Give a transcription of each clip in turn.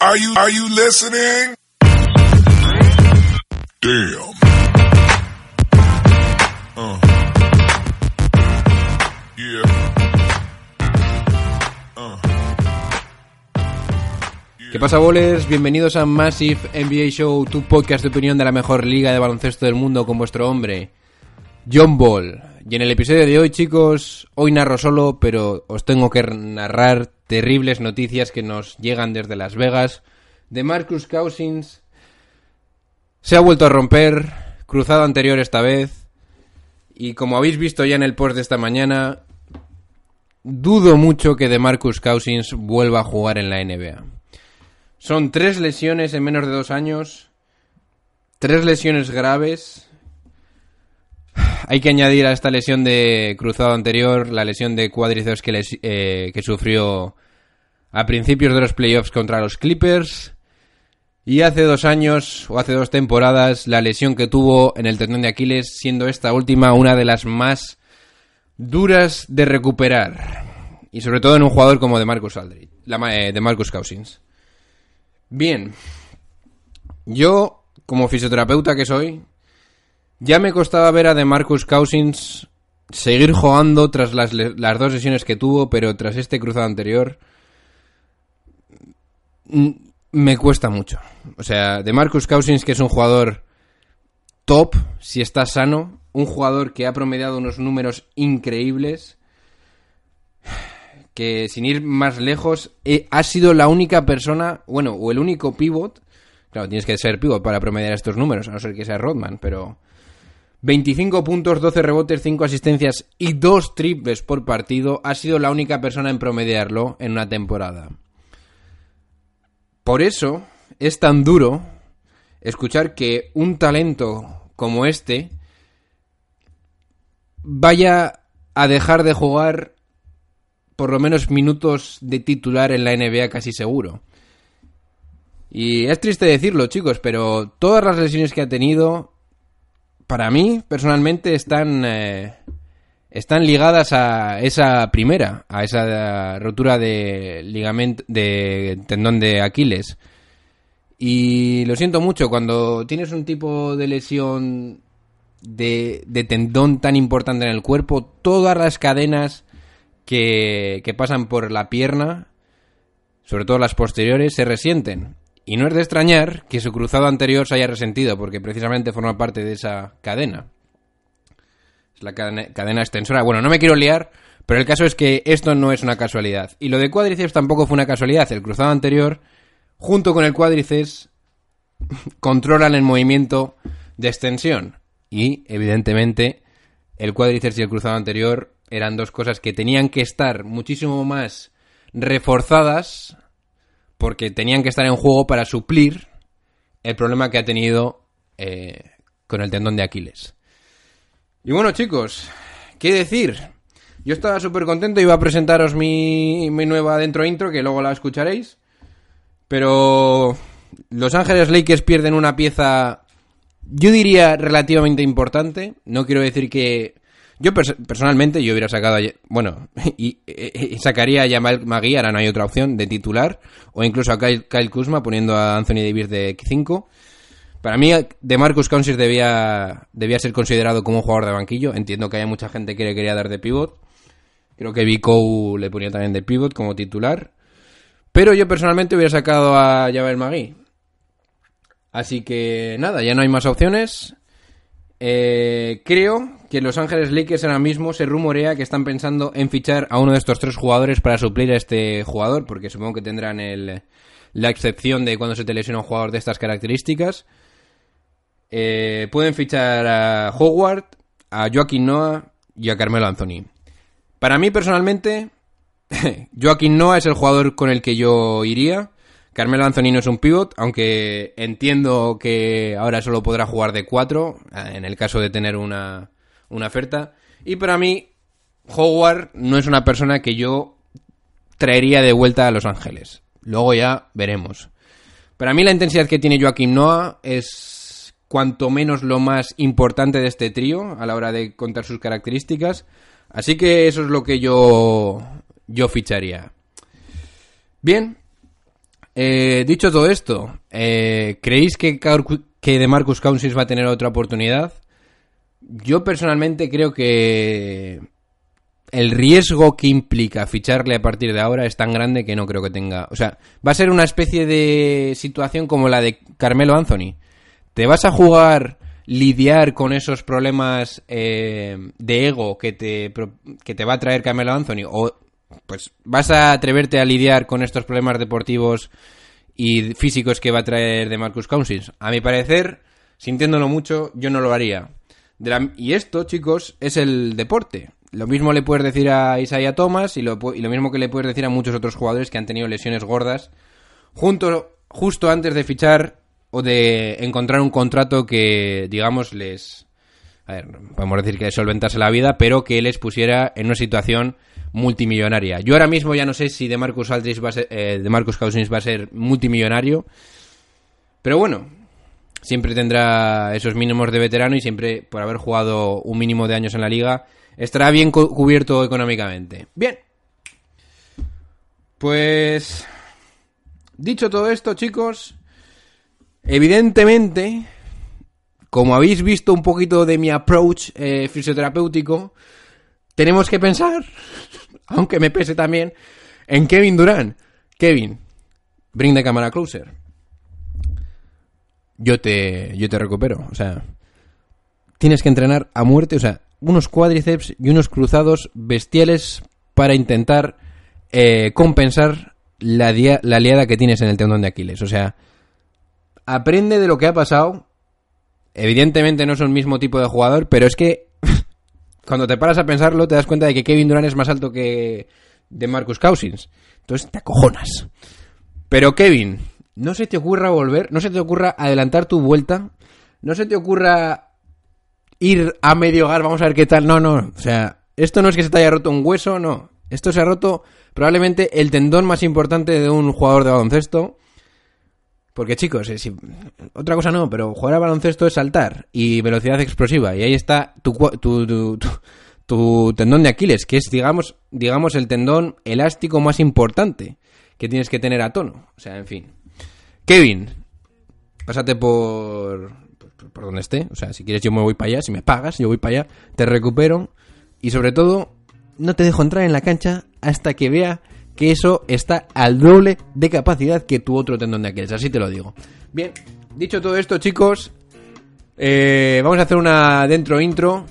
Are you, are you listening? Damn. Uh. Yeah. Uh. ¿Qué pasa, bolers? Bienvenidos a Massive NBA Show, tu podcast de opinión de la mejor liga de baloncesto del mundo con vuestro hombre, John Ball. Y en el episodio de hoy, chicos, hoy narro solo, pero os tengo que narrar terribles noticias que nos llegan desde Las Vegas. De Marcus Cousins se ha vuelto a romper, cruzado anterior esta vez. Y como habéis visto ya en el post de esta mañana, dudo mucho que de Marcus Cousins vuelva a jugar en la NBA. Son tres lesiones en menos de dos años. Tres lesiones graves. Hay que añadir a esta lesión de cruzado anterior la lesión de cuádriceps que, eh, que sufrió a principios de los playoffs contra los Clippers. Y hace dos años, o hace dos temporadas, la lesión que tuvo en el tendón de Aquiles, siendo esta última una de las más duras de recuperar. Y sobre todo en un jugador como de Marcus Aldridge, eh, de Marcus Cousins. Bien. Yo, como fisioterapeuta que soy, ya me costaba ver a de Marcus Cousins seguir jugando tras las, las dos sesiones que tuvo, pero tras este cruzado anterior me cuesta mucho. O sea, de Marcus Cousins, que es un jugador top, si está sano, un jugador que ha promediado unos números increíbles, que sin ir más lejos, eh, ha sido la única persona, bueno, o el único pivot, claro, tienes que ser pivot para promediar estos números, a no ser que sea Rodman, pero 25 puntos, 12 rebotes, 5 asistencias y 2 triples por partido, ha sido la única persona en promediarlo en una temporada. Por eso es tan duro escuchar que un talento como este vaya a dejar de jugar por lo menos minutos de titular en la NBA casi seguro. Y es triste decirlo, chicos, pero todas las lesiones que ha tenido, para mí, personalmente, están, eh, están ligadas a esa primera, a esa eh, rotura de ligamento, de tendón de Aquiles. Y lo siento mucho, cuando tienes un tipo de lesión de, de tendón tan importante en el cuerpo, todas las cadenas que, que pasan por la pierna, sobre todo las posteriores, se resienten. Y no es de extrañar que su cruzado anterior se haya resentido, porque precisamente forma parte de esa cadena. La cadena, cadena extensora. Bueno, no me quiero liar, pero el caso es que esto no es una casualidad. Y lo de cuádriceps tampoco fue una casualidad. El cruzado anterior, junto con el cuádriceps, controlan el movimiento de extensión. Y, evidentemente, el cuádriceps y el cruzado anterior eran dos cosas que tenían que estar muchísimo más reforzadas porque tenían que estar en juego para suplir el problema que ha tenido eh, con el tendón de Aquiles. Y bueno, chicos, ¿qué decir? Yo estaba súper contento, iba a presentaros mi, mi nueva dentro intro, que luego la escucharéis. Pero Los Ángeles Lakers pierden una pieza, yo diría, relativamente importante. No quiero decir que... Yo pers- personalmente, yo hubiera sacado, a, bueno, y, y- y sacaría a Jamal Magui, ahora no hay otra opción, de titular, o incluso a Kyle, Kyle Kuzma poniendo a Anthony Davis de 5. Para mí, de Marcus Cousins debía, debía ser considerado como un jugador de banquillo. Entiendo que hay mucha gente que le quería dar de pivot. Creo que Vico le ponía también de pivot como titular. Pero yo personalmente hubiera sacado a Javel Magui. Así que nada, ya no hay más opciones. Eh, creo que Los Ángeles Lakers ahora mismo se rumorea que están pensando en fichar a uno de estos tres jugadores para suplir a este jugador, porque supongo que tendrán el, la excepción de cuando se te lesiona un jugador de estas características. Eh, pueden fichar a Howard, a Joaquín Noah y a Carmelo Anthony. Para mí personalmente, Joaquín Noah es el jugador con el que yo iría. Carmelo Anthony no es un pivot, aunque entiendo que ahora solo podrá jugar de 4 en el caso de tener una, una oferta. Y para mí, Howard no es una persona que yo traería de vuelta a Los Ángeles. Luego ya veremos. Para mí la intensidad que tiene Joaquín Noah es cuanto menos lo más importante de este trío a la hora de contar sus características. Así que eso es lo que yo, yo ficharía. Bien. Eh, dicho todo esto, eh, ¿creéis que, que de Marcus Cousins va a tener otra oportunidad? Yo personalmente creo que el riesgo que implica ficharle a partir de ahora es tan grande que no creo que tenga. O sea, va a ser una especie de situación como la de Carmelo Anthony. Te vas a jugar lidiar con esos problemas eh, de ego que te, que te va a traer Carmelo Anthony o pues vas a atreverte a lidiar con estos problemas deportivos y físicos que va a traer de Marcus Cousins. A mi parecer, sintiéndolo mucho, yo no lo haría. Y esto, chicos, es el deporte. Lo mismo le puedes decir a Isaiah Thomas y lo, y lo mismo que le puedes decir a muchos otros jugadores que han tenido lesiones gordas justo antes de fichar o de encontrar un contrato que, digamos, les... A ver, podemos decir que solventase la vida, pero que les pusiera en una situación multimillonaria. Yo ahora mismo ya no sé si de Marcus Aldridge va a ser, eh, de Marcus Cousins va a ser multimillonario, pero bueno, siempre tendrá esos mínimos de veterano y siempre, por haber jugado un mínimo de años en la liga, estará bien cu- cubierto económicamente. Bien. Pues... Dicho todo esto, chicos, evidentemente, como habéis visto un poquito de mi approach eh, fisioterapéutico, tenemos que pensar, aunque me pese también, en Kevin Durant. Kevin, bring the camera closer. Yo te, yo te recupero, o sea, tienes que entrenar a muerte, o sea, unos cuádriceps y unos cruzados bestiales para intentar eh, compensar la, la liada que tienes en el tendón de Aquiles. O sea, aprende de lo que ha pasado. Evidentemente no es el mismo tipo de jugador, pero es que cuando te paras a pensarlo te das cuenta de que Kevin Durant es más alto que de Marcus Cousins. Entonces te acojonas. Pero Kevin, no se te ocurra volver, no se te ocurra adelantar tu vuelta, no se te ocurra ir a medio hogar, vamos a ver qué tal. No, no, o sea, esto no es que se te haya roto un hueso, no. Esto se ha roto probablemente el tendón más importante de un jugador de baloncesto. Porque chicos, eh, otra cosa no, pero jugar a baloncesto es saltar y velocidad explosiva. Y ahí está tu, tu, tu- tu- tendón de Aquiles, que es, digamos, digamos, el tendón elástico más importante que tienes que tener a tono. O sea, en fin. Kevin, pásate por, por donde esté. O sea, si quieres yo me voy para allá. Si me pagas, yo voy para allá. Te recupero. Y sobre todo, no te dejo entrar en la cancha hasta que vea que eso está al doble de capacidad que tu otro tendón de Aquiles. Así te lo digo. Bien, dicho todo esto, chicos, eh, vamos a hacer una dentro intro.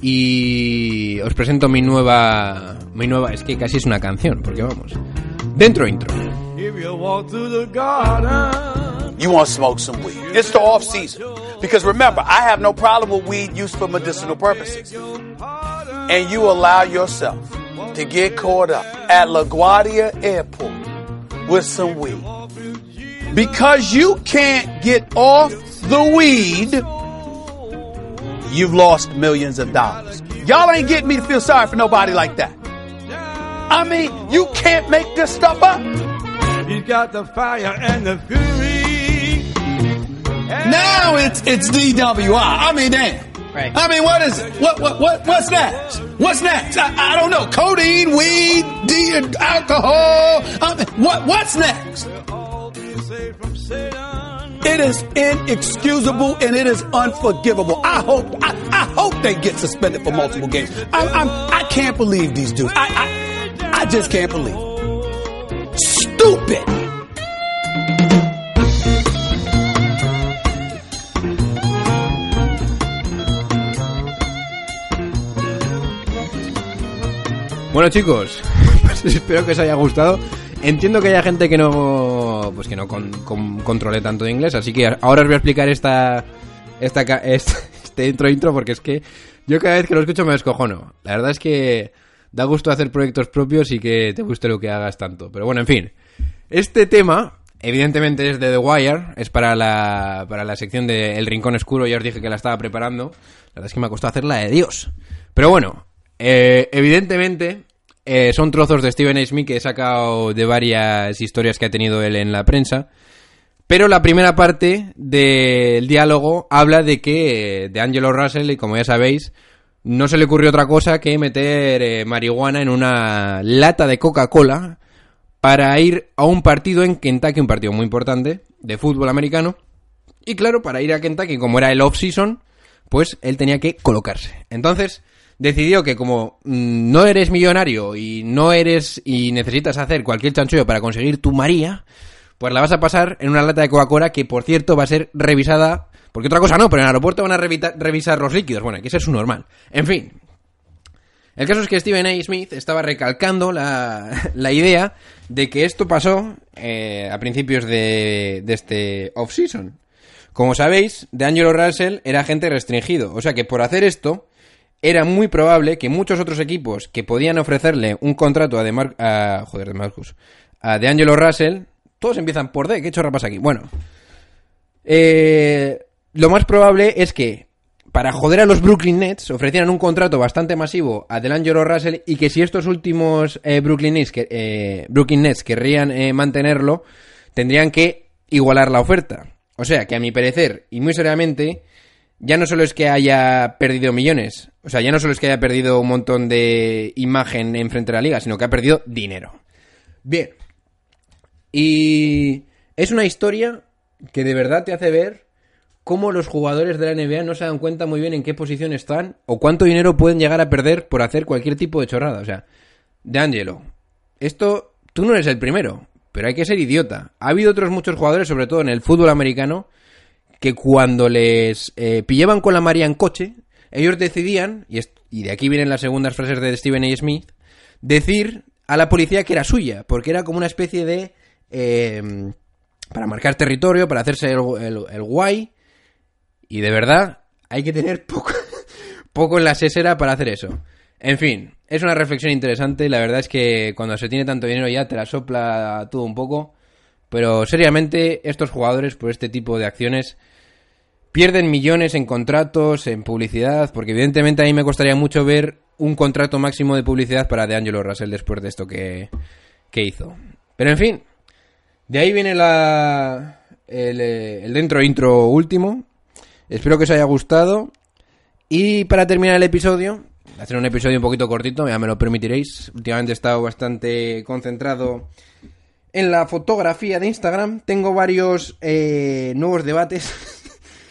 Y os presento mi nueva. Mi nueva. Es que casi es una canción, porque vamos. Dentro intro. If you walk through the garden, You want to smoke some weed. It's the off season. Because remember, I have no problem with weed used for medicinal purposes. And you allow yourself to get caught up at LaGuardia Airport with some weed. Because you can't get off the weed, you've lost millions of dollars. Y'all ain't getting me to feel sorry for nobody like that. I mean, you can't make this stuff up. he's got the fire and the fury. Now it's it's DWI. I mean, damn. Right. I mean, what is it? What what what what's next? What's next? I, I don't know. Codeine, weed, alcohol. What what's next? It is inexcusable and it is unforgivable. I hope I, I hope they get suspended for multiple games. I, I'm I can't believe these dudes. I I, I just can't believe. Stupid. Bueno chicos, pues espero que os haya gustado. Entiendo que haya gente que no, pues que no con- con- controle tanto inglés, así que ahora os voy a explicar esta, esta, este, este intro intro porque es que yo cada vez que lo escucho me descojono. La verdad es que da gusto hacer proyectos propios y que te guste lo que hagas tanto. Pero bueno, en fin, este tema evidentemente es de The Wire, es para la, para la sección de El Rincón Oscuro, ya os dije que la estaba preparando. La verdad es que me ha costado hacerla de Dios. Pero bueno, eh, evidentemente eh, son trozos de Stephen A. Smith que he sacado de varias historias que ha tenido él en la prensa. Pero la primera parte del diálogo habla de que eh, de Angelo Russell, y como ya sabéis, no se le ocurrió otra cosa que meter eh, marihuana en una lata de Coca-Cola para ir a un partido en Kentucky, un partido muy importante de fútbol americano. Y claro, para ir a Kentucky, como era el off-season, pues él tenía que colocarse. Entonces, decidió que como mm, no eres millonario y no eres y necesitas hacer cualquier chanchullo para conseguir tu María, pues la vas a pasar en una lata de Coca-Cola que, por cierto, va a ser revisada. Porque otra cosa no, pero en el aeropuerto van a revisar los líquidos. Bueno, que ser su normal. En fin. El caso es que Stephen A. Smith estaba recalcando la, la idea de que esto pasó eh, a principios de, de este off-season. Como sabéis, D'Angelo Russell era agente restringido. O sea que por hacer esto, era muy probable que muchos otros equipos que podían ofrecerle un contrato a, de Mar a joder, de Marcus, a D'Angelo Russell, todos empiezan por D. ¿Qué chorra pasa aquí? Bueno, eh, lo más probable es que para joder a los Brooklyn Nets ofrecieran un contrato bastante masivo a D'Angelo Russell y que si estos últimos eh, Brooklyn, Nets, que, eh, Brooklyn Nets querrían eh, mantenerlo, tendrían que igualar la oferta. O sea que a mi parecer, y muy seriamente, ya no solo es que haya perdido millones, o sea, ya no solo es que haya perdido un montón de imagen en frente a la liga, sino que ha perdido dinero. Bien. Y es una historia que de verdad te hace ver cómo los jugadores de la NBA no se dan cuenta muy bien en qué posición están o cuánto dinero pueden llegar a perder por hacer cualquier tipo de chorrada. O sea, de Angelo, esto tú no eres el primero, pero hay que ser idiota. Ha habido otros muchos jugadores, sobre todo en el fútbol americano, que cuando les eh, pillaban con la María en coche, ellos decidían, y, y de aquí vienen las segundas frases de Stephen A. Smith, decir a la policía que era suya, porque era como una especie de... eh, para marcar territorio, para hacerse el, el- el guay, y de verdad hay que tener poco, poco en la sesera para hacer eso. En fin, es una reflexión interesante, la verdad es que cuando se tiene tanto dinero ya te la sopla todo un poco, pero seriamente estos jugadores por este tipo de acciones pierden millones en contratos, en publicidad, porque evidentemente a mí me costaría mucho ver un contrato máximo de publicidad para DeAngelo Russell después de esto que, que hizo. Pero en fin, de ahí viene la, el, eh, dentro intro último. Espero que os haya gustado. Y para terminar el episodio, hacer un episodio un poquito cortito, ya me lo permitiréis. Últimamente he estado bastante concentrado en la fotografía de Instagram. Tengo varios eh, nuevos debates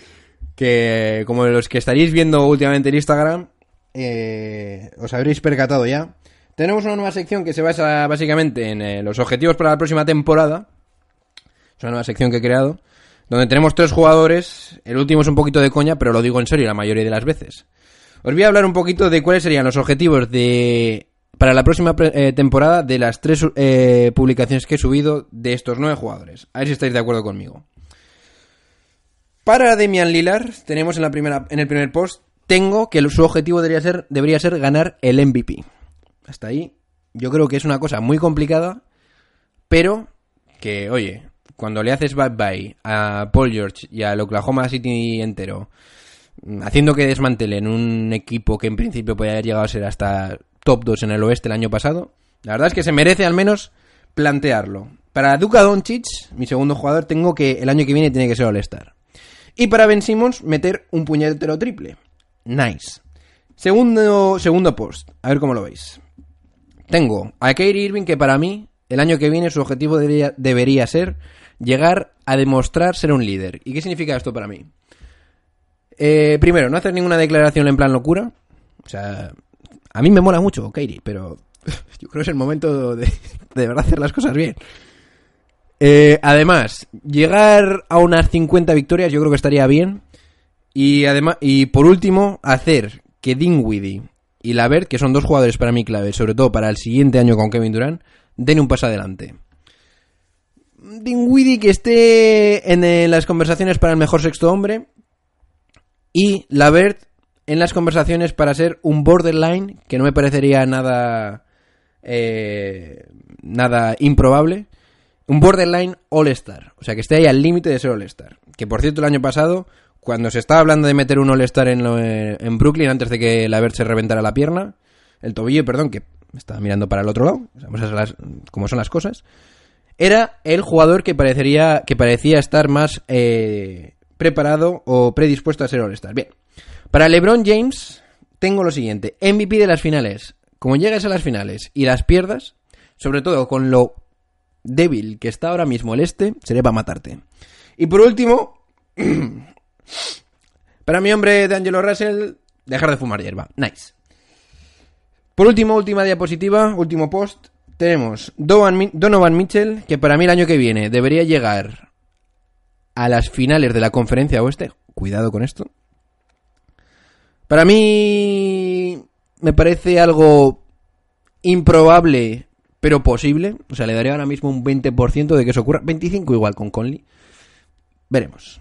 que, como los que estaréis viendo últimamente en Instagram, eh, os habréis percatado ya. Tenemos una nueva sección que se basa básicamente en eh, los objetivos para la próxima temporada. Es una nueva sección que he creado. Donde tenemos tres jugadores. El último es un poquito de coña, pero lo digo en serio la mayoría de las veces. Os voy a hablar un poquito de cuáles serían los objetivos de para la próxima eh, temporada de las tres eh, publicaciones que he subido de estos nueve jugadores. A ver si estáis de acuerdo conmigo. Para Demian Lillard, tenemos en, la primera, en el primer post, tengo que su objetivo debería ser, debería ser ganar el MVP. Hasta ahí, yo creo que es una cosa muy complicada, pero que, oye, cuando le haces bye bye a Paul George y al Oklahoma City entero, mm, haciendo que desmantelen un equipo que en principio podía haber llegado a ser hasta top 2 en el oeste el año pasado, la verdad es que se merece al menos plantearlo. Para Duka Doncic, mi segundo jugador, tengo que el año que viene tiene que ser All-Star. Y para Ben Simmons, meter un puñetero triple. Nice. Segundo, segundo post, a ver cómo lo veis. Tengo a Kyrie Irving que para mí el año que viene su objetivo debería, debería ser llegar a demostrar ser un líder. ¿Y qué significa esto para mí? Eh, primero, no hacer ninguna declaración en plan locura. O sea, a mí me mola mucho Kyrie, pero yo creo que es el momento de, de verdad hacer las cosas bien. Eh, además, llegar a unas 50 victorias yo creo que estaría bien. Y además, y por último, hacer que Dinwiddie y Lavert, que son dos jugadores para mí clave, sobre todo para el siguiente año con Kevin Durant, den un paso adelante. Dinwiddie que esté en, eh, las conversaciones para el mejor sexto hombre y Lavert en las conversaciones para ser un borderline que no me parecería nada eh, nada improbable un borderline all-star o sea que esté ahí al límite de ser all-star que por cierto el año pasado cuando se estaba hablando de meter un all-star en, en Brooklyn antes de que Lavert se reventara la pierna el tobillo perdón que estaba mirando para el otro lado sabemos esas las- cómo son las cosas era el jugador que parecería que parecía estar más eh, preparado o predispuesto a ser All-Star. Bien, para LeBron James tengo lo siguiente: MVP de las finales. Como llegues a las finales y las pierdas, sobre todo con lo débil que está ahora mismo el este, sería para matarte. Y por último, para mi hombre de Angelo Russell, dejar de fumar hierba. Nice. Por último, última diapositiva, último post, tenemos Donovan, Mi- Donovan Mitchell, que para mí el año que viene debería llegar a las finales de la conferencia oeste. Cuidado con esto. Para mí me parece algo improbable, pero posible. O sea, le daría ahora mismo un 20% de que eso ocurra. 25 igual con Conley. Veremos.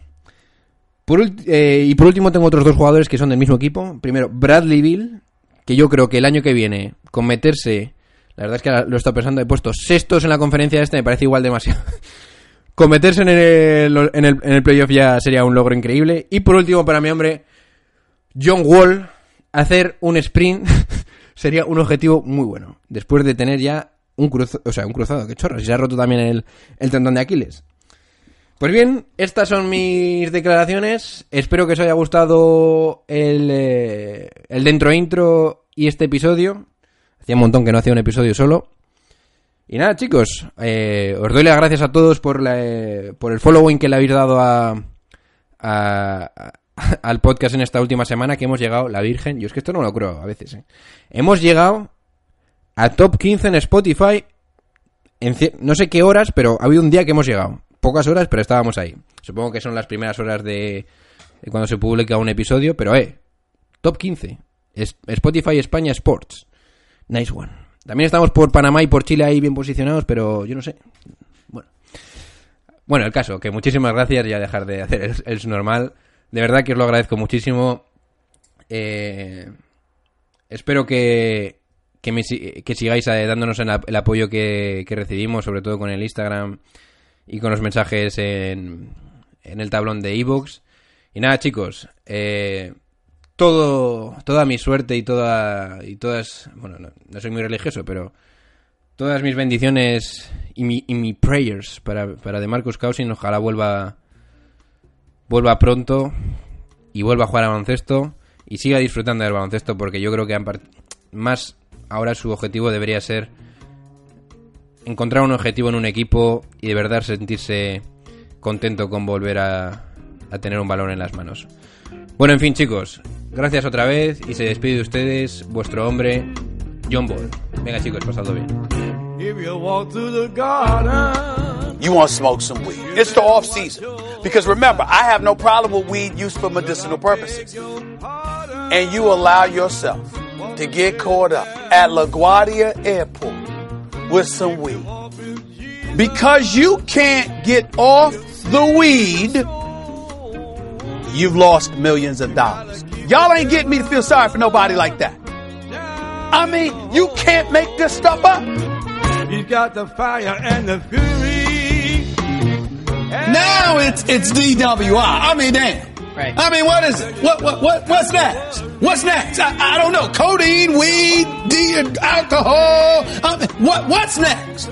Eh, y por último tengo otros dos jugadores que son del mismo equipo. Primero, Bradley Bill, que yo creo que el año que viene, con meterse... La verdad es que lo estado pensando, he puesto sextos en la conferencia este, me parece igual demasiado. con meterse en el, en, el, en el playoff ya sería un logro increíble. Y por último, para mi hombre, John Wall, hacer un sprint sería un objetivo muy bueno. Después de tener ya un cruzado, o sea, un cruzado, que chorro, si se ha roto también el, el tendón de Aquiles. Pues bien, estas son mis declaraciones. Espero que os haya gustado el, eh, el dentro intro y este episodio. Hacía un montón que no hacía un episodio solo. Y nada, chicos, eh, os doy las gracias a todos por, la, eh, por el following que le habéis dado a- a- al podcast en esta última semana, que hemos llegado, la Virgen, yo es que esto no lo creo a veces, eh. hemos llegado a top 15 en Spotify, en no sé qué horas, pero ha habido un día que hemos llegado, pocas horas, pero estábamos ahí. Supongo que son las primeras horas de, cuando se publica un episodio, pero eh, top 15, es Spotify España Sports, nice one. También estamos por Panamá y por Chile ahí bien posicionados, pero yo no sé. Bueno. Bueno, el caso, que muchísimas gracias y a dejar de hacer el, el normal. De verdad que os lo agradezco muchísimo. Eh, espero que, que, sigáis eh, dándonos el, el apoyo que, que recibimos, sobre todo con el Instagram y con los mensajes en, en el tablón de Evox. Y nada, chicos, eh, todo, toda mi suerte y toda y todas, bueno, no, no soy muy religioso, pero todas mis bendiciones y mi, y mi prayers para, para de Marcus Cousins, ojalá vuelva vuelva pronto y vuelva a jugar a baloncesto y siga disfrutando del baloncesto porque yo creo que más ahora su objetivo debería ser encontrar un objetivo en un equipo y de verdad sentirse contento con volver a, a tener un balón en las manos. Bueno, en fin, chicos, gracias otra vez y se despide de ustedes vuestro hombre, John Ball. Venga, chicos, pasadlo bien. If you walk through the garden, You want to smoke some weed. It's the off season. Because remember, I have no problem with weed used for medicinal purposes. And you allow yourself to get caught up at LaGuardia Airport with some weed. Because you can't get off the weed, you've lost millions of dollars. Y'all ain't getting me to feel sorry for nobody like that. I mean, you can't make this stuff up. he's got the fire and the fury. Now it's it's DWI. I mean, damn. Right. I mean, what is it? What what what what's next? What's next? I, I don't know. Codeine, weed, de- alcohol. I mean, what what's next?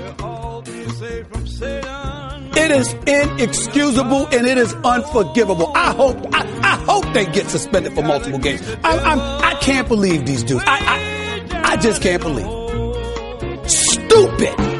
Saved from Satan. It is inexcusable and it is unforgivable. I hope I, I hope they get suspended for multiple games. I, I'm I can't believe these dudes. I I, I just can't believe. Stupid.